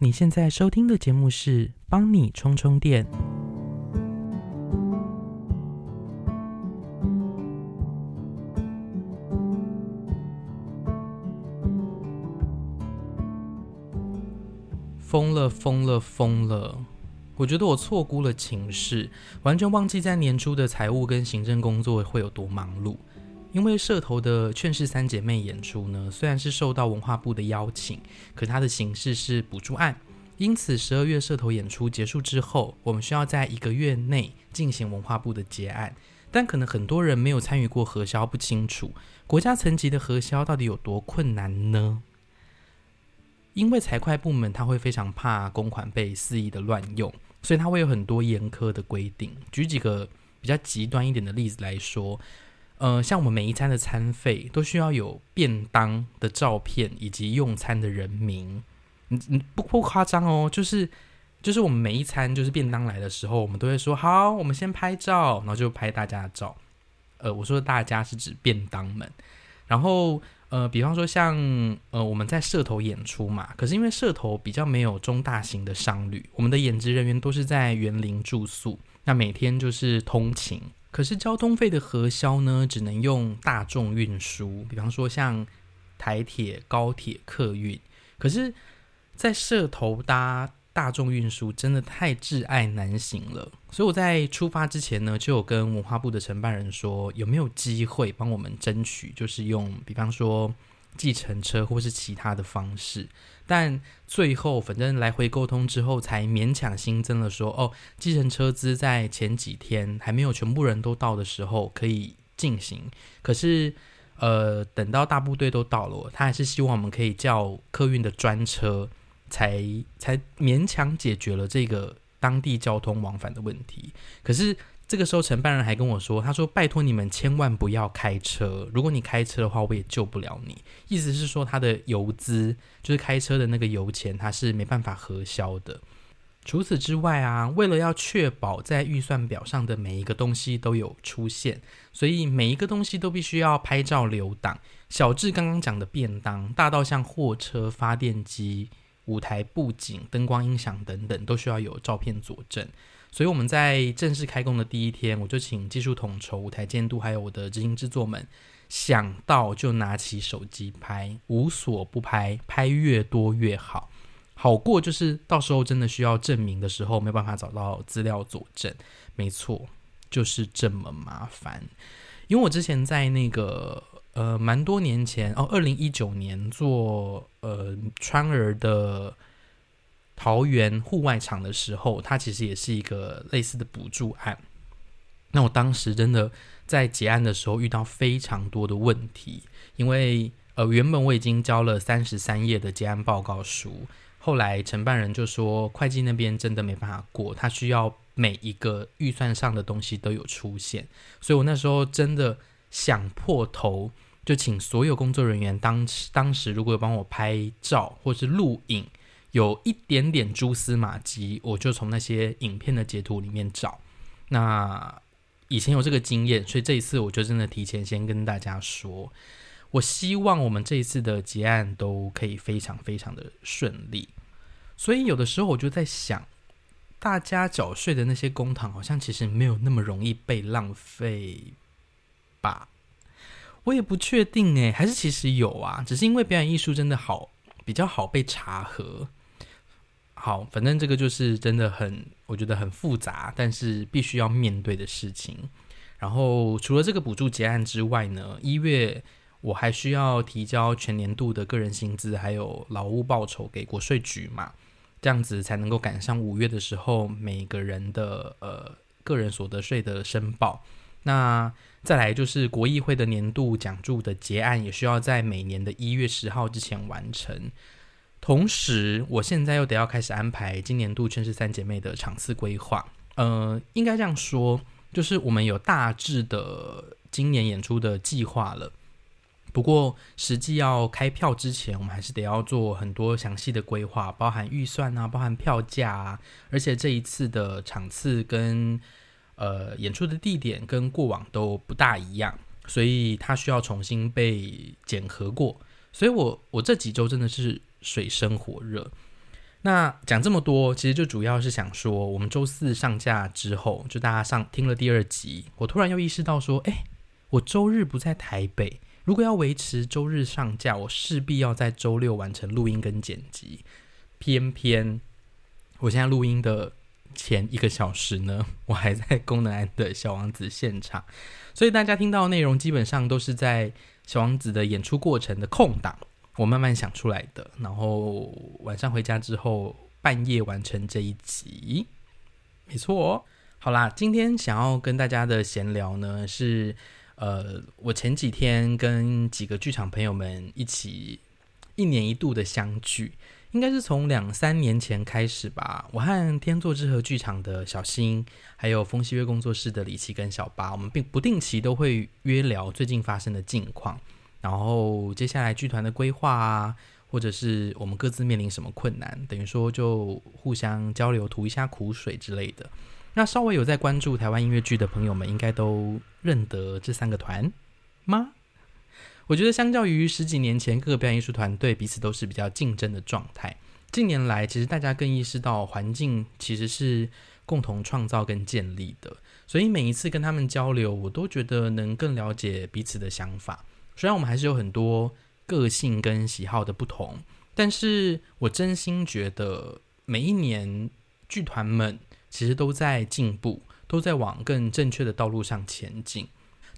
你现在收听的节目是《帮你充充电》。疯了，疯了，疯了！我觉得我错估了情势，完全忘记在年初的财务跟行政工作会有多忙碌。因为社头的《劝世三姐妹》演出呢，虽然是受到文化部的邀请，可它的形式是补助案，因此十二月社头演出结束之后，我们需要在一个月内进行文化部的结案。但可能很多人没有参与过核销，不清楚国家层级的核销到底有多困难呢？因为财会部门他会非常怕公款被肆意的乱用，所以他会有很多严苛的规定。举几个比较极端一点的例子来说。呃，像我们每一餐的餐费都需要有便当的照片以及用餐的人名，你你不不夸张哦，就是就是我们每一餐就是便当来的时候，我们都会说好，我们先拍照，然后就拍大家的照。呃，我说的大家是指便当们。然后呃，比方说像呃我们在社头演出嘛，可是因为社头比较没有中大型的商旅，我们的演职人员都是在园林住宿，那每天就是通勤。可是交通费的核销呢，只能用大众运输，比方说像台铁、高铁、客运。可是，在社头搭大众运输真的太挚爱难行了，所以我在出发之前呢，就有跟文化部的承办人说，有没有机会帮我们争取，就是用，比方说。计程车或是其他的方式，但最后反正来回沟通之后，才勉强新增了说哦，计程车资在前几天还没有全部人都到的时候可以进行。可是呃，等到大部队都到了，他还是希望我们可以叫客运的专车，才才勉强解决了这个当地交通往返的问题。可是。这个时候，承办人还跟我说：“他说，拜托你们千万不要开车。如果你开车的话，我也救不了你。意思是说，他的油资就是开车的那个油钱，他是没办法核销的。除此之外啊，为了要确保在预算表上的每一个东西都有出现，所以每一个东西都必须要拍照留档。小至刚刚讲的便当，大到像货车、发电机、舞台布景、灯光、音响等等，都需要有照片佐证。”所以我们在正式开工的第一天，我就请技术统筹、舞台监督，还有我的执行制作们，想到就拿起手机拍，无所不拍，拍越多越好，好过就是到时候真的需要证明的时候，没有办法找到资料佐证。没错，就是这么麻烦。因为我之前在那个呃，蛮多年前哦，二零一九年做呃川儿的。桃园户外场的时候，它其实也是一个类似的补助案。那我当时真的在结案的时候遇到非常多的问题，因为呃原本我已经交了三十三页的结案报告书，后来承办人就说会计那边真的没办法过，他需要每一个预算上的东西都有出现，所以我那时候真的想破头，就请所有工作人员当当时如果有帮我拍照或是录影。有一点点蛛丝马迹，我就从那些影片的截图里面找。那以前有这个经验，所以这一次我就真的提前先跟大家说，我希望我们这一次的结案都可以非常非常的顺利。所以有的时候我就在想，大家缴税的那些公堂，好像其实没有那么容易被浪费吧？我也不确定诶，还是其实有啊？只是因为表演艺术真的好比较好被查核。好，反正这个就是真的很，我觉得很复杂，但是必须要面对的事情。然后除了这个补助结案之外呢，一月我还需要提交全年度的个人薪资还有劳务报酬给国税局嘛，这样子才能够赶上五月的时候每个人的呃个人所得税的申报。那再来就是国议会的年度奖助的结案，也需要在每年的一月十号之前完成。同时，我现在又得要开始安排今年度《全是三姐妹》的场次规划。呃，应该这样说，就是我们有大致的今年演出的计划了。不过，实际要开票之前，我们还是得要做很多详细的规划，包含预算啊，包含票价啊。而且这一次的场次跟呃演出的地点跟过往都不大一样，所以它需要重新被检核过。所以我我这几周真的是。水深火热，那讲这么多，其实就主要是想说，我们周四上架之后，就大家上听了第二集，我突然又意识到说，哎，我周日不在台北，如果要维持周日上架，我势必要在周六完成录音跟剪辑。偏偏我现在录音的前一个小时呢，我还在功能安的小王子现场，所以大家听到的内容基本上都是在小王子的演出过程的空档。我慢慢想出来的，然后晚上回家之后半夜完成这一集，没错。好啦，今天想要跟大家的闲聊呢，是呃，我前几天跟几个剧场朋友们一起一年一度的相聚，应该是从两三年前开始吧。我和天作之合剧场的小新，还有风西约工作室的李琦跟小八，我们并不定期都会约聊最近发生的近况。然后接下来剧团的规划啊，或者是我们各自面临什么困难，等于说就互相交流、吐一下苦水之类的。那稍微有在关注台湾音乐剧的朋友们，应该都认得这三个团吗？我觉得相较于十几年前，各个表演艺术团队彼此都是比较竞争的状态。近年来，其实大家更意识到环境其实是共同创造跟建立的，所以每一次跟他们交流，我都觉得能更了解彼此的想法。虽然我们还是有很多个性跟喜好的不同，但是我真心觉得每一年剧团们其实都在进步，都在往更正确的道路上前进。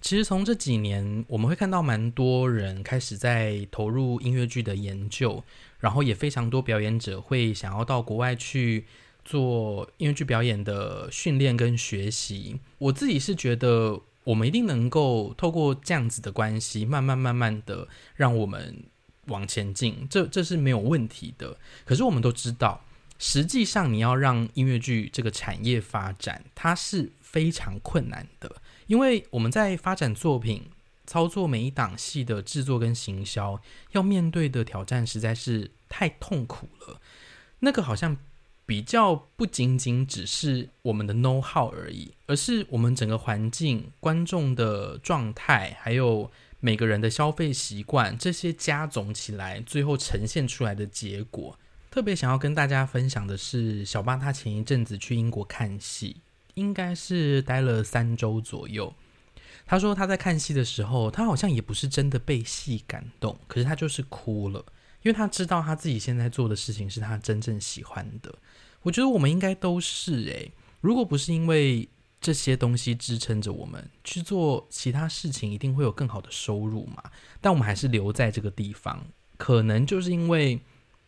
其实从这几年，我们会看到蛮多人开始在投入音乐剧的研究，然后也非常多表演者会想要到国外去做音乐剧表演的训练跟学习。我自己是觉得。我们一定能够透过这样子的关系，慢慢慢慢的让我们往前进，这这是没有问题的。可是我们都知道，实际上你要让音乐剧这个产业发展，它是非常困难的，因为我们在发展作品、操作每一档戏的制作跟行销，要面对的挑战实在是太痛苦了。那个好像。比较不仅仅只是我们的 know how 而已，而是我们整个环境、观众的状态，还有每个人的消费习惯，这些加总起来，最后呈现出来的结果。特别想要跟大家分享的是，小巴他前一阵子去英国看戏，应该是待了三周左右。他说他在看戏的时候，他好像也不是真的被戏感动，可是他就是哭了，因为他知道他自己现在做的事情是他真正喜欢的。我觉得我们应该都是诶，如果不是因为这些东西支撑着我们去做其他事情，一定会有更好的收入嘛。但我们还是留在这个地方，可能就是因为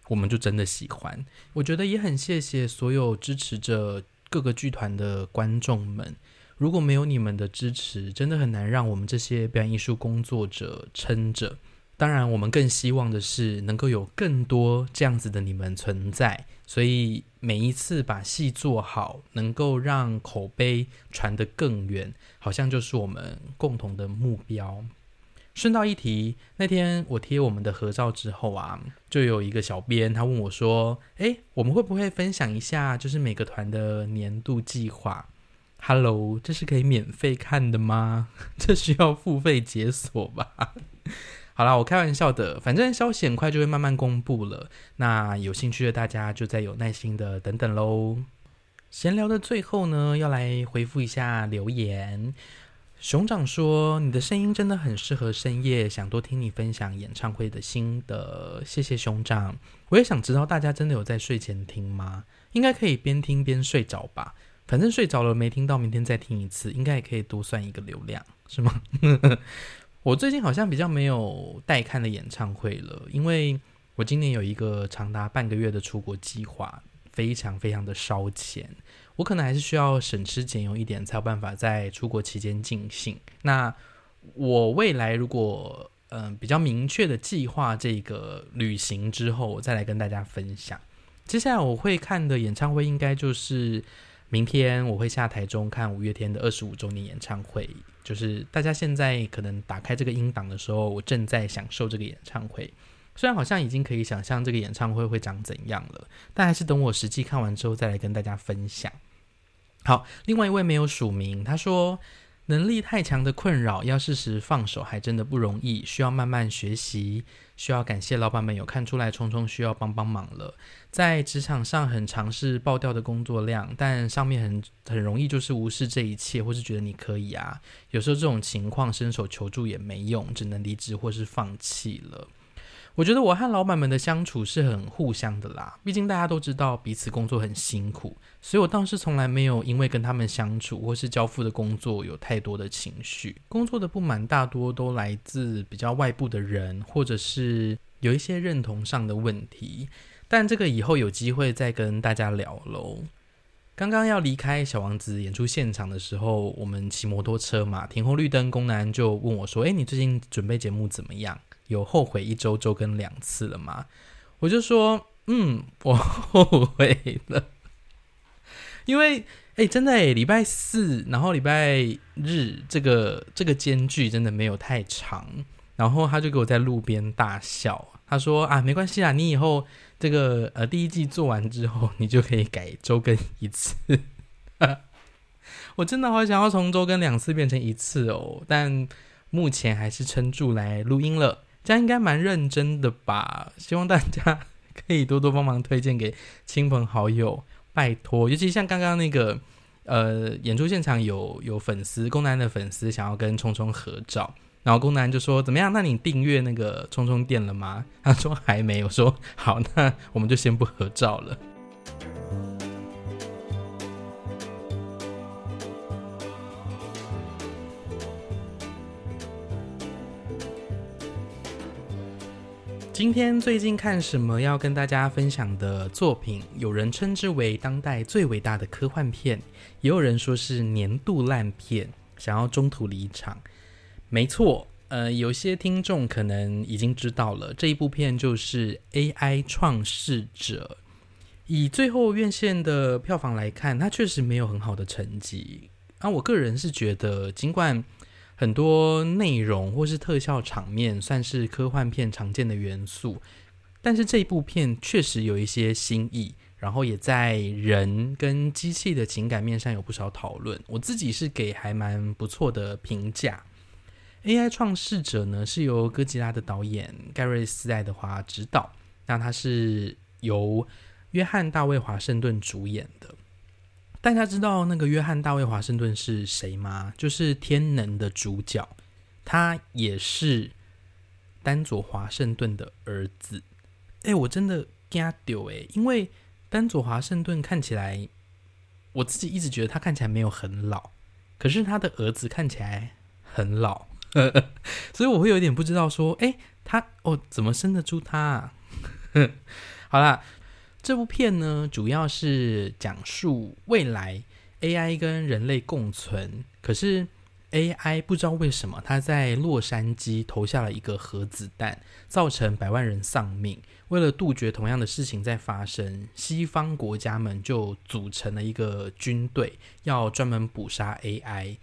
我们就真的喜欢。我觉得也很谢谢所有支持着各个剧团的观众们，如果没有你们的支持，真的很难让我们这些表演艺术工作者撑着。当然，我们更希望的是能够有更多这样子的你们存在，所以每一次把戏做好，能够让口碑传得更远，好像就是我们共同的目标。顺道一提，那天我贴我们的合照之后啊，就有一个小编他问我说：“诶，我们会不会分享一下，就是每个团的年度计划？”Hello，这是可以免费看的吗？这需要付费解锁吧？好啦，我开玩笑的，反正消息很快就会慢慢公布了。那有兴趣的大家就再有耐心的等等喽。闲聊的最后呢，要来回复一下留言。熊掌说：“你的声音真的很适合深夜，想多听你分享演唱会的心得。”谢谢熊掌。我也想知道大家真的有在睡前听吗？应该可以边听边睡着吧。反正睡着了没听到，明天再听一次，应该也可以多算一个流量，是吗？我最近好像比较没有待看的演唱会了，因为我今年有一个长达半个月的出国计划，非常非常的烧钱，我可能还是需要省吃俭用一点，才有办法在出国期间尽兴。那我未来如果嗯比较明确的计划这个旅行之后，我再来跟大家分享。接下来我会看的演唱会，应该就是明天我会下台中看五月天的二十五周年演唱会。就是大家现在可能打开这个音档的时候，我正在享受这个演唱会。虽然好像已经可以想象这个演唱会会长怎样了，但还是等我实际看完之后再来跟大家分享。好，另外一位没有署名，他说能力太强的困扰，要适时放手还真的不容易，需要慢慢学习。需要感谢老板们有看出来聪聪需要帮帮忙了。在职场上很尝试爆掉的工作量，但上面很很容易就是无视这一切，或是觉得你可以啊。有时候这种情况伸手求助也没用，只能离职或是放弃了。我觉得我和老板们的相处是很互相的啦，毕竟大家都知道彼此工作很辛苦，所以我倒是从来没有因为跟他们相处或是交付的工作有太多的情绪。工作的不满大多都来自比较外部的人，或者是有一些认同上的问题，但这个以后有机会再跟大家聊喽。刚刚要离开小王子演出现场的时候，我们骑摩托车嘛，停红绿灯，工男就问我说：“哎，你最近准备节目怎么样？”有后悔一周周更两次了吗？我就说，嗯，我后悔了，因为，哎，真的，礼拜四，然后礼拜日，这个这个间距真的没有太长，然后他就给我在路边大笑，他说啊，没关系啦，你以后这个呃第一季做完之后，你就可以改周更一次。我真的好想要从周更两次变成一次哦，但目前还是撑住来录音了。这样应该蛮认真的吧？希望大家可以多多帮忙推荐给亲朋好友，拜托。尤其像刚刚那个，呃，演出现场有有粉丝，宫南的粉丝想要跟聪聪合照，然后宫南就说：“怎么样？那你订阅那个聪聪店了吗？”他说：“还没。”我说：“好，那我们就先不合照了。”今天最近看什么要跟大家分享的作品？有人称之为当代最伟大的科幻片，也有人说是年度烂片，想要中途离场。没错，呃，有些听众可能已经知道了，这一部片就是《AI 创世者》。以最后院线的票房来看，它确实没有很好的成绩。啊，我个人是觉得，尽管。很多内容或是特效场面算是科幻片常见的元素，但是这部片确实有一些新意，然后也在人跟机器的情感面上有不少讨论。我自己是给还蛮不错的评价。AI 创世者呢是由哥吉拉的导演盖瑞斯爱德华执导，那他是由约翰大卫华盛顿主演的。大家知道那个约翰大卫华盛顿是谁吗？就是《天能》的主角，他也是丹佐华盛顿的儿子。哎，我真的惊丢哎！因为丹佐华盛顿看起来，我自己一直觉得他看起来没有很老，可是他的儿子看起来很老，所以我会有点不知道说，哎，他哦怎么生得出他？啊？好啦。这部片呢，主要是讲述未来 AI 跟人类共存，可是 AI 不知道为什么，它在洛杉矶投下了一个核子弹，造成百万人丧命。为了杜绝同样的事情再发生，西方国家们就组成了一个军队，要专门捕杀 AI。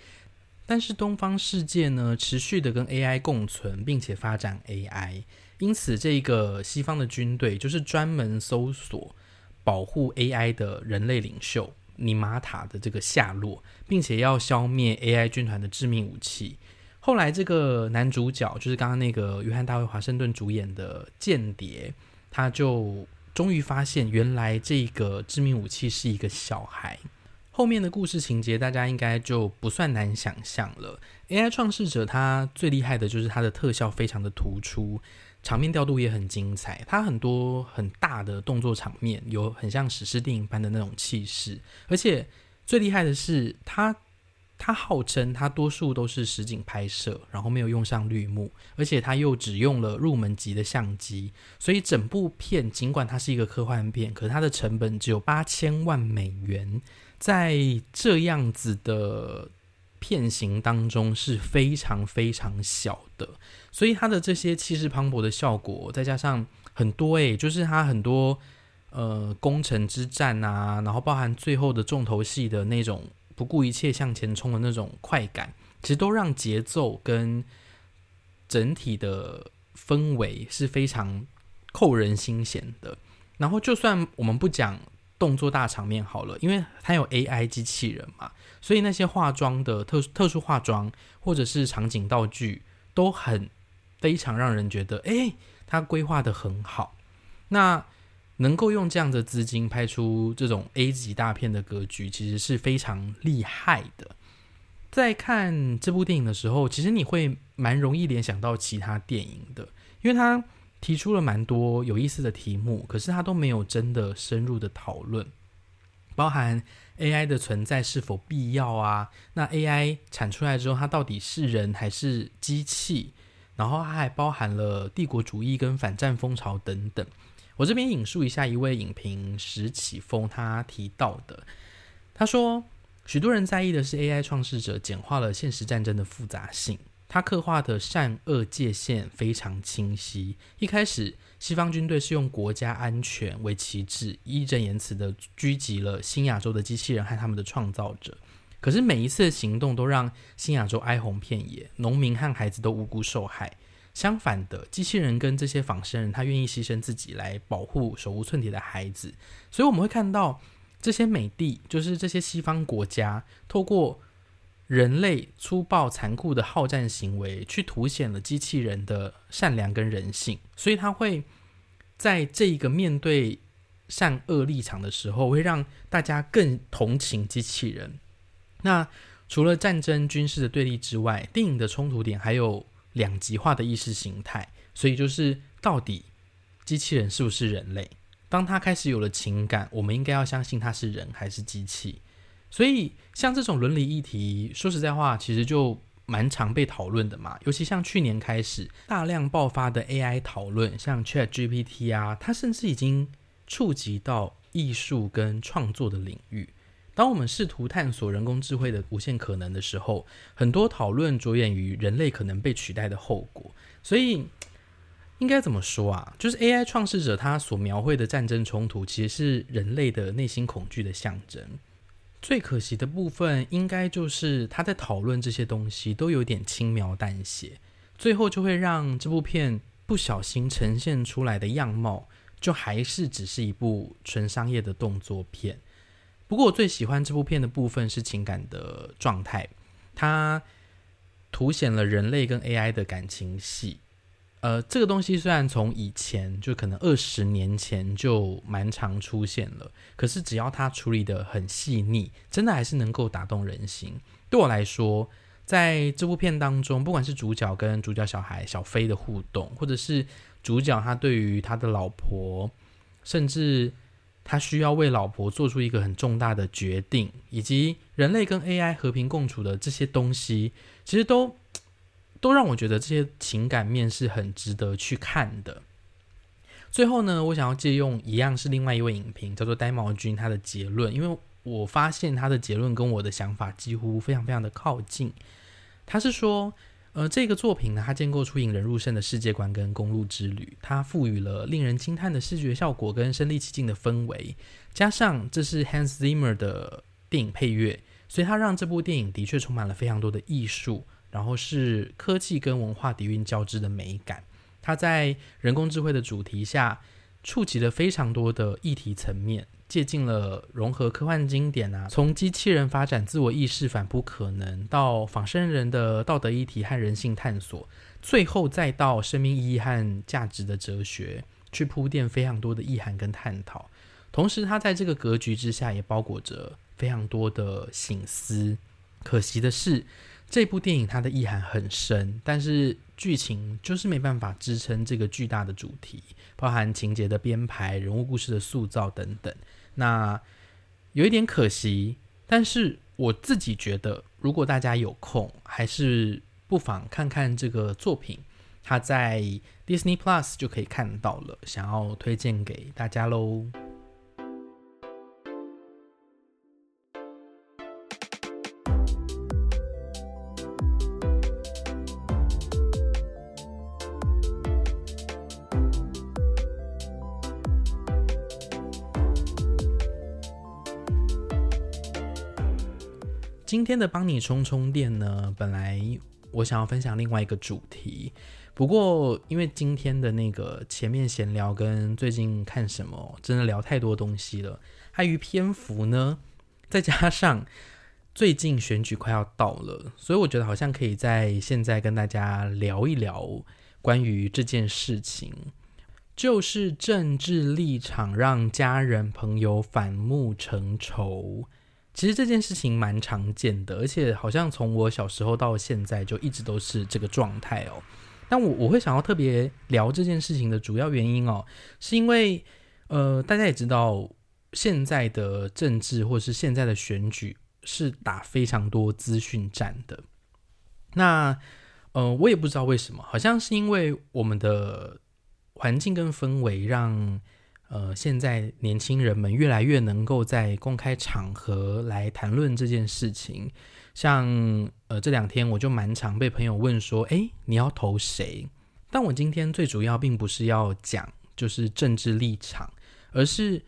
但是东方世界呢，持续的跟 AI 共存，并且发展 AI。因此，这个西方的军队就是专门搜索、保护 AI 的人类领袖尼玛塔的这个下落，并且要消灭 AI 军团的致命武器。后来，这个男主角就是刚刚那个约翰大卫华盛顿主演的间谍，他就终于发现，原来这个致命武器是一个小孩。后面的故事情节，大家应该就不算难想象了。AI 创世者他最厉害的就是他的特效非常的突出。场面调度也很精彩，它很多很大的动作场面，有很像史诗电影般的那种气势。而且最厉害的是，它它号称它多数都是实景拍摄，然后没有用上绿幕，而且它又只用了入门级的相机，所以整部片尽管它是一个科幻片，可是它的成本只有八千万美元，在这样子的。片型当中是非常非常小的，所以它的这些气势磅礴的效果，再加上很多诶，就是它很多呃攻城之战啊，然后包含最后的重头戏的那种不顾一切向前冲的那种快感，其实都让节奏跟整体的氛围是非常扣人心弦的。然后就算我们不讲动作大场面好了，因为它有 AI 机器人嘛，所以那些化妆的特特殊化妆或者是场景道具都很非常让人觉得，哎，它规划的很好。那能够用这样的资金拍出这种 A 级大片的格局，其实是非常厉害的。在看这部电影的时候，其实你会蛮容易联想到其他电影的，因为它提出了蛮多有意思的题目，可是他都没有真的深入的讨论，包含 AI 的存在是否必要啊？那 AI 产出来之后，它到底是人还是机器？然后它还包含了帝国主义跟反战风潮等等。我这边引述一下一位影评石启峰他提到的，他说。许多人在意的是 AI 创世者简化了现实战争的复杂性，他刻画的善恶界限非常清晰。一开始，西方军队是用国家安全为旗帜，义正言辞的狙击了新亚洲的机器人和他们的创造者。可是每一次行动都让新亚洲哀鸿遍野，农民和孩子都无辜受害。相反的，机器人跟这些仿生人，他愿意牺牲自己来保护手无寸铁的孩子。所以我们会看到。这些美帝就是这些西方国家，透过人类粗暴残酷的好战行为，去凸显了机器人的善良跟人性。所以，他会在这一个面对善恶立场的时候，会让大家更同情机器人。那除了战争军事的对立之外，电影的冲突点还有两极化的意识形态。所以，就是到底机器人是不是人类？当他开始有了情感，我们应该要相信他是人还是机器？所以，像这种伦理议题，说实在话，其实就蛮常被讨论的嘛。尤其像去年开始大量爆发的 AI 讨论，像 Chat GPT 啊，它甚至已经触及到艺术跟创作的领域。当我们试图探索人工智慧的无限可能的时候，很多讨论着眼于人类可能被取代的后果。所以。应该怎么说啊？就是 AI 创世者他所描绘的战争冲突，其实是人类的内心恐惧的象征。最可惜的部分，应该就是他在讨论这些东西都有点轻描淡写，最后就会让这部片不小心呈现出来的样貌，就还是只是一部纯商业的动作片。不过我最喜欢这部片的部分是情感的状态，它凸显了人类跟 AI 的感情戏。呃，这个东西虽然从以前就可能二十年前就蛮常出现了，可是只要它处理的很细腻，真的还是能够打动人心。对我来说，在这部片当中，不管是主角跟主角小孩小飞的互动，或者是主角他对于他的老婆，甚至他需要为老婆做出一个很重大的决定，以及人类跟 AI 和平共处的这些东西，其实都。都让我觉得这些情感面是很值得去看的。最后呢，我想要借用一样是另外一位影评，叫做呆毛君他的结论，因为我发现他的结论跟我的想法几乎非常非常的靠近。他是说，呃，这个作品呢，它建构出引人入胜的世界观跟公路之旅，它赋予了令人惊叹的视觉效果跟身临其境的氛围，加上这是 Hans Zimmer 的电影配乐，所以它让这部电影的确充满了非常多的艺术。然后是科技跟文化底蕴交织的美感，它在人工智慧的主题下，触及了非常多的议题层面，借鉴了融合科幻经典啊，从机器人发展自我意识反扑可能，到仿生人的道德议题和人性探索，最后再到生命意义和价值的哲学，去铺垫非常多的意涵跟探讨。同时，它在这个格局之下，也包裹着非常多的醒思。可惜的是。这部电影它的意涵很深，但是剧情就是没办法支撑这个巨大的主题，包含情节的编排、人物故事的塑造等等。那有一点可惜，但是我自己觉得，如果大家有空，还是不妨看看这个作品，它在 Disney Plus 就可以看到了，想要推荐给大家喽。今天的帮你充充电呢，本来我想要分享另外一个主题，不过因为今天的那个前面闲聊跟最近看什么，真的聊太多东西了，碍于篇幅呢，再加上最近选举快要到了，所以我觉得好像可以在现在跟大家聊一聊关于这件事情，就是政治立场让家人朋友反目成仇。其实这件事情蛮常见的，而且好像从我小时候到现在就一直都是这个状态哦。但我我会想要特别聊这件事情的主要原因哦，是因为呃，大家也知道现在的政治或是现在的选举是打非常多资讯战的。那呃，我也不知道为什么，好像是因为我们的环境跟氛围让。呃，现在年轻人们越来越能够在公开场合来谈论这件事情。像呃这两天我就蛮常被朋友问说：“哎，你要投谁？”但我今天最主要并不是要讲就是政治立场，而是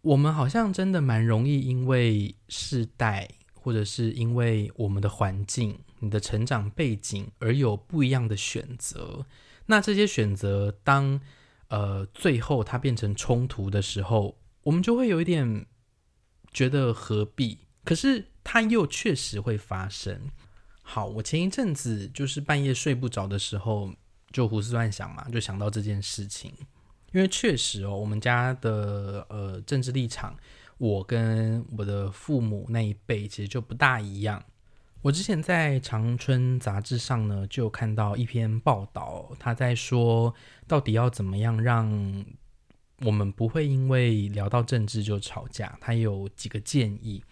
我们好像真的蛮容易因为世代或者是因为我们的环境、你的成长背景而有不一样的选择。那这些选择当。呃，最后它变成冲突的时候，我们就会有一点觉得何必？可是它又确实会发生。好，我前一阵子就是半夜睡不着的时候，就胡思乱想嘛，就想到这件事情。因为确实哦，我们家的呃政治立场，我跟我的父母那一辈其实就不大一样。我之前在长春杂志上呢，就看到一篇报道，他在说到底要怎么样让我们不会因为聊到政治就吵架。他有几个建议。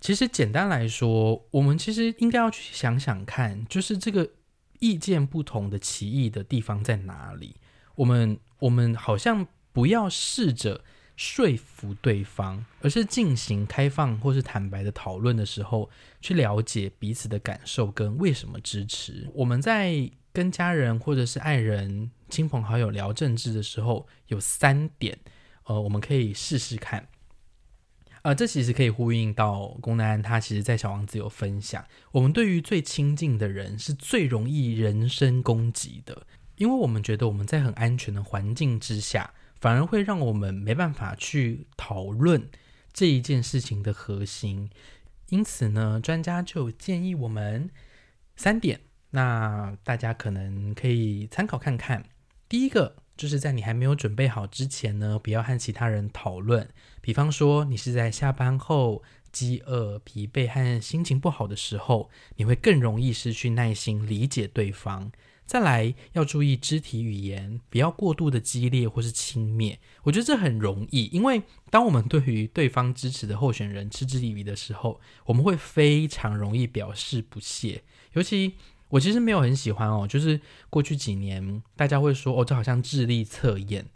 其实简单来说，我们其实应该要去想想看，就是这个意见不同的歧义的地方在哪里。我们我们好像不要试着。说服对方，而是进行开放或是坦白的讨论的时候，去了解彼此的感受跟为什么支持。我们在跟家人或者是爱人、亲朋好友聊政治的时候，有三点，呃，我们可以试试看。呃，这其实可以呼应到龚南安，他其实在小王子有分享，我们对于最亲近的人是最容易人身攻击的，因为我们觉得我们在很安全的环境之下。反而会让我们没办法去讨论这一件事情的核心，因此呢，专家就建议我们三点，那大家可能可以参考看看。第一个就是在你还没有准备好之前呢，不要和其他人讨论，比方说你是在下班后饥饿、疲惫和心情不好的时候，你会更容易失去耐心理解对方。再来要注意肢体语言，不要过度的激烈或是轻蔑。我觉得这很容易，因为当我们对于对方支持的候选人嗤之以鼻的时候，我们会非常容易表示不屑。尤其我其实没有很喜欢哦，就是过去几年大家会说哦，这好像智力测验，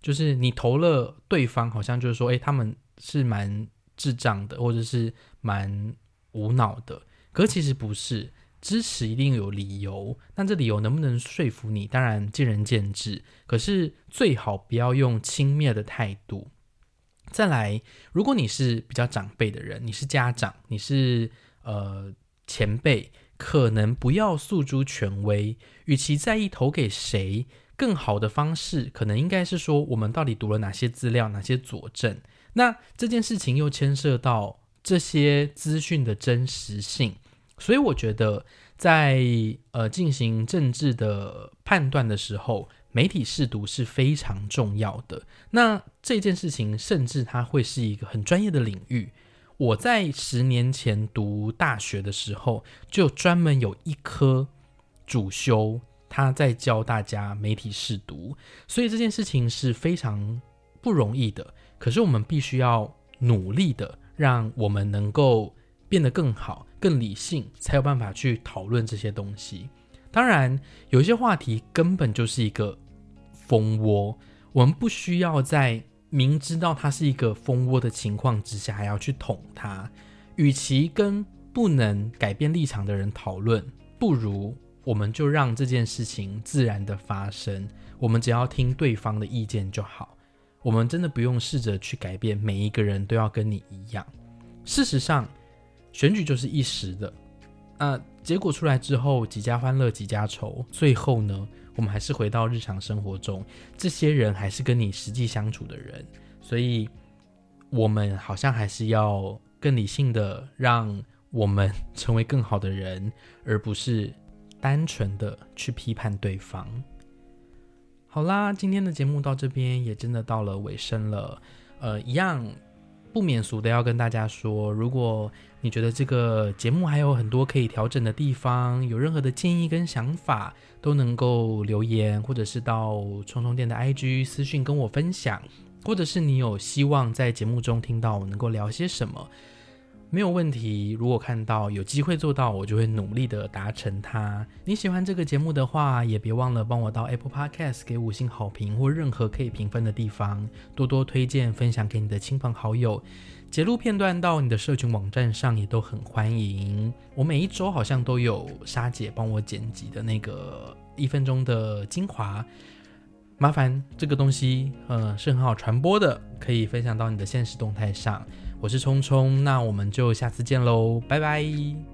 就是你投了对方，好像就是说，诶，他们是蛮智障的，或者是蛮无脑的。可其实不是。支持一定有理由，那这理由能不能说服你？当然见仁见智。可是最好不要用轻蔑的态度。再来，如果你是比较长辈的人，你是家长，你是呃前辈，可能不要诉诸权威。与其在意投给谁，更好的方式可能应该是说，我们到底读了哪些资料，哪些佐证？那这件事情又牵涉到这些资讯的真实性。所以我觉得，在呃进行政治的判断的时候，媒体试读是非常重要的。那这件事情，甚至它会是一个很专业的领域。我在十年前读大学的时候，就专门有一科主修，他在教大家媒体试读。所以这件事情是非常不容易的。可是我们必须要努力的，让我们能够变得更好。更理性，才有办法去讨论这些东西。当然，有一些话题根本就是一个蜂窝，我们不需要在明知道它是一个蜂窝的情况之下，还要去捅它。与其跟不能改变立场的人讨论，不如我们就让这件事情自然的发生。我们只要听对方的意见就好。我们真的不用试着去改变每一个人都要跟你一样。事实上。选举就是一时的，那结果出来之后，几家欢乐几家愁。最后呢，我们还是回到日常生活中，这些人还是跟你实际相处的人。所以，我们好像还是要更理性的，让我们成为更好的人，而不是单纯的去批判对方。好啦，今天的节目到这边也真的到了尾声了。呃，一样不免俗的要跟大家说，如果你觉得这个节目还有很多可以调整的地方，有任何的建议跟想法，都能够留言，或者是到充充电的 IG 私讯跟我分享。或者是你有希望在节目中听到我能够聊些什么，没有问题。如果看到有机会做到，我就会努力的达成它。你喜欢这个节目的话，也别忘了帮我到 Apple Podcast 给五星好评或任何可以评分的地方，多多推荐分享给你的亲朋好友。截录片段到你的社群网站上也都很欢迎。我每一周好像都有沙姐帮我剪辑的那个一分钟的精华。麻烦这个东西，呃，是很好传播的，可以分享到你的现实动态上。我是聪聪，那我们就下次见喽，拜拜。